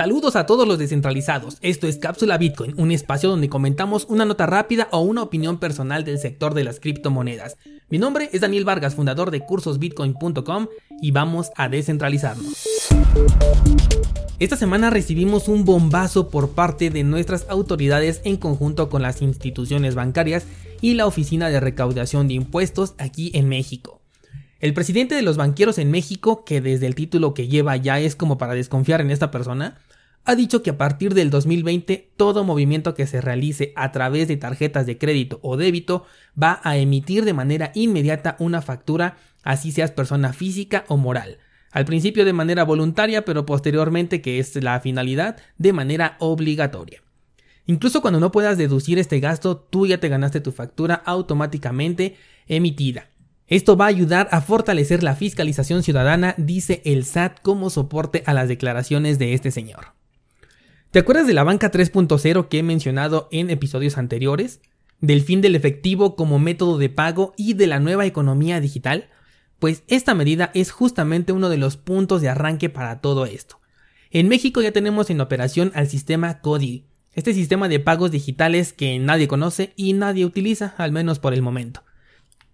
Saludos a todos los descentralizados. Esto es Cápsula Bitcoin, un espacio donde comentamos una nota rápida o una opinión personal del sector de las criptomonedas. Mi nombre es Daniel Vargas, fundador de cursosbitcoin.com y vamos a descentralizarnos. Esta semana recibimos un bombazo por parte de nuestras autoridades en conjunto con las instituciones bancarias y la Oficina de Recaudación de Impuestos aquí en México. El presidente de los banqueros en México, que desde el título que lleva ya es como para desconfiar en esta persona, ha dicho que a partir del 2020 todo movimiento que se realice a través de tarjetas de crédito o débito va a emitir de manera inmediata una factura, así seas persona física o moral. Al principio de manera voluntaria, pero posteriormente, que es la finalidad, de manera obligatoria. Incluso cuando no puedas deducir este gasto, tú ya te ganaste tu factura automáticamente emitida. Esto va a ayudar a fortalecer la fiscalización ciudadana, dice el SAT como soporte a las declaraciones de este señor. ¿Te acuerdas de la banca 3.0 que he mencionado en episodios anteriores? ¿Del fin del efectivo como método de pago y de la nueva economía digital? Pues esta medida es justamente uno de los puntos de arranque para todo esto. En México ya tenemos en operación al sistema CODI, este sistema de pagos digitales que nadie conoce y nadie utiliza, al menos por el momento.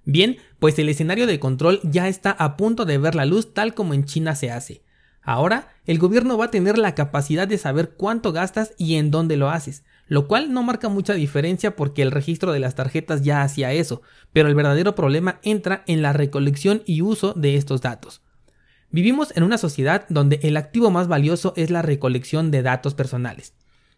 Bien, pues el escenario de control ya está a punto de ver la luz tal como en China se hace. Ahora, el gobierno va a tener la capacidad de saber cuánto gastas y en dónde lo haces, lo cual no marca mucha diferencia porque el registro de las tarjetas ya hacía eso, pero el verdadero problema entra en la recolección y uso de estos datos. Vivimos en una sociedad donde el activo más valioso es la recolección de datos personales.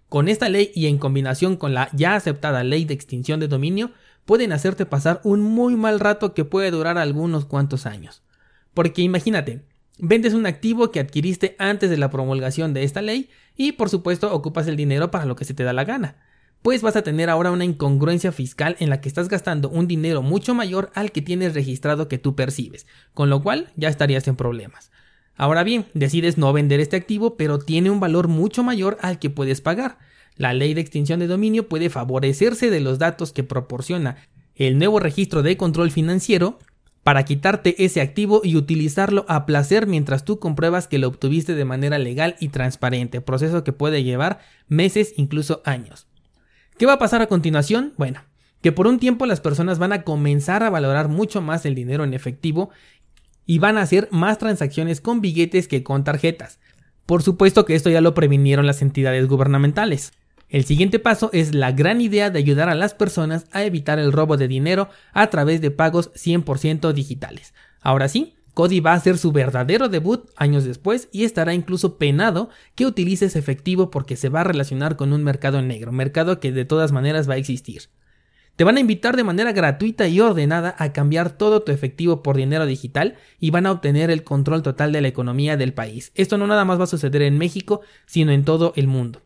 Con esta ley y en combinación con la ya aceptada ley de extinción de dominio, pueden hacerte pasar un muy mal rato que puede durar algunos cuantos años. Porque imagínate, vendes un activo que adquiriste antes de la promulgación de esta ley y por supuesto ocupas el dinero para lo que se te da la gana. Pues vas a tener ahora una incongruencia fiscal en la que estás gastando un dinero mucho mayor al que tienes registrado que tú percibes, con lo cual ya estarías en problemas. Ahora bien, decides no vender este activo, pero tiene un valor mucho mayor al que puedes pagar. La ley de extinción de dominio puede favorecerse de los datos que proporciona el nuevo registro de control financiero para quitarte ese activo y utilizarlo a placer mientras tú compruebas que lo obtuviste de manera legal y transparente, proceso que puede llevar meses, incluso años. ¿Qué va a pasar a continuación? Bueno, que por un tiempo las personas van a comenzar a valorar mucho más el dinero en efectivo y van a hacer más transacciones con billetes que con tarjetas. Por supuesto que esto ya lo previnieron las entidades gubernamentales. El siguiente paso es la gran idea de ayudar a las personas a evitar el robo de dinero a través de pagos 100% digitales. Ahora sí, Cody va a hacer su verdadero debut años después y estará incluso penado que utilices efectivo porque se va a relacionar con un mercado negro, mercado que de todas maneras va a existir. Te van a invitar de manera gratuita y ordenada a cambiar todo tu efectivo por dinero digital y van a obtener el control total de la economía del país. Esto no nada más va a suceder en México, sino en todo el mundo.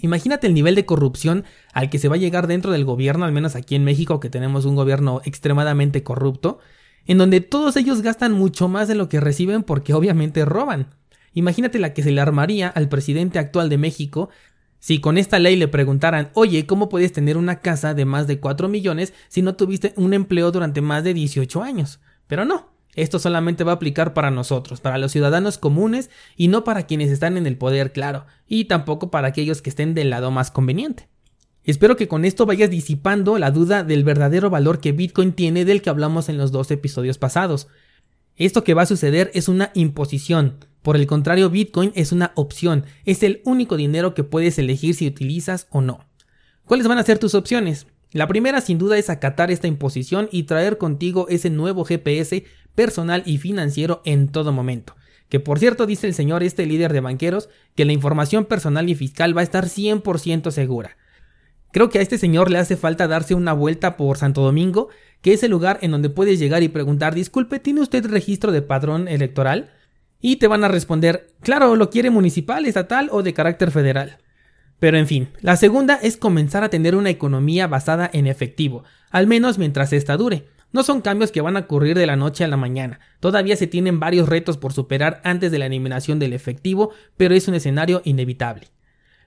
Imagínate el nivel de corrupción al que se va a llegar dentro del gobierno, al menos aquí en México que tenemos un gobierno extremadamente corrupto, en donde todos ellos gastan mucho más de lo que reciben porque obviamente roban. Imagínate la que se le armaría al presidente actual de México si con esta ley le preguntaran, oye, ¿cómo puedes tener una casa de más de 4 millones si no tuviste un empleo durante más de 18 años? Pero no, esto solamente va a aplicar para nosotros, para los ciudadanos comunes y no para quienes están en el poder, claro, y tampoco para aquellos que estén del lado más conveniente. Espero que con esto vayas disipando la duda del verdadero valor que Bitcoin tiene del que hablamos en los dos episodios pasados. Esto que va a suceder es una imposición. Por el contrario, Bitcoin es una opción. Es el único dinero que puedes elegir si utilizas o no. ¿Cuáles van a ser tus opciones? La primera sin duda es acatar esta imposición y traer contigo ese nuevo GPS personal y financiero en todo momento. Que por cierto dice el señor este líder de banqueros que la información personal y fiscal va a estar 100% segura. Creo que a este señor le hace falta darse una vuelta por Santo Domingo, que es el lugar en donde puedes llegar y preguntar, disculpe, ¿tiene usted registro de padrón electoral? Y te van a responder, claro, lo quiere municipal, estatal o de carácter federal. Pero en fin, la segunda es comenzar a tener una economía basada en efectivo, al menos mientras esta dure. No son cambios que van a ocurrir de la noche a la mañana. Todavía se tienen varios retos por superar antes de la eliminación del efectivo, pero es un escenario inevitable.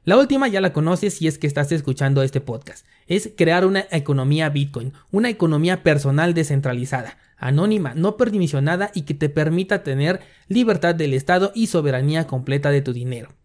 La última ya la conoces si es que estás escuchando este podcast. Es crear una economía Bitcoin, una economía personal descentralizada, anónima, no permisionada y que te permita tener libertad del Estado y soberanía completa de tu dinero.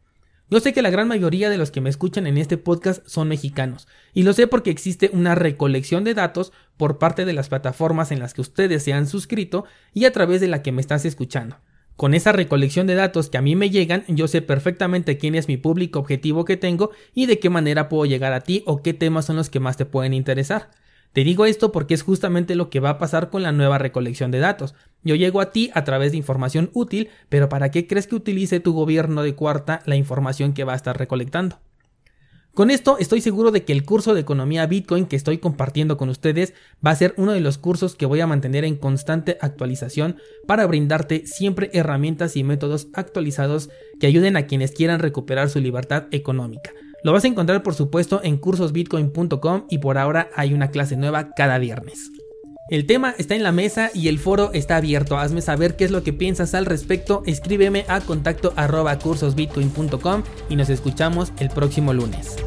Yo sé que la gran mayoría de los que me escuchan en este podcast son mexicanos, y lo sé porque existe una recolección de datos por parte de las plataformas en las que ustedes se han suscrito y a través de la que me estás escuchando. Con esa recolección de datos que a mí me llegan, yo sé perfectamente quién es mi público objetivo que tengo y de qué manera puedo llegar a ti o qué temas son los que más te pueden interesar. Te digo esto porque es justamente lo que va a pasar con la nueva recolección de datos. Yo llego a ti a través de información útil, pero ¿para qué crees que utilice tu gobierno de cuarta la información que va a estar recolectando? Con esto estoy seguro de que el curso de economía Bitcoin que estoy compartiendo con ustedes va a ser uno de los cursos que voy a mantener en constante actualización para brindarte siempre herramientas y métodos actualizados que ayuden a quienes quieran recuperar su libertad económica. Lo vas a encontrar por supuesto en cursosbitcoin.com y por ahora hay una clase nueva cada viernes. El tema está en la mesa y el foro está abierto. Hazme saber qué es lo que piensas al respecto. Escríbeme a contacto arroba cursosbitcoin.com y nos escuchamos el próximo lunes.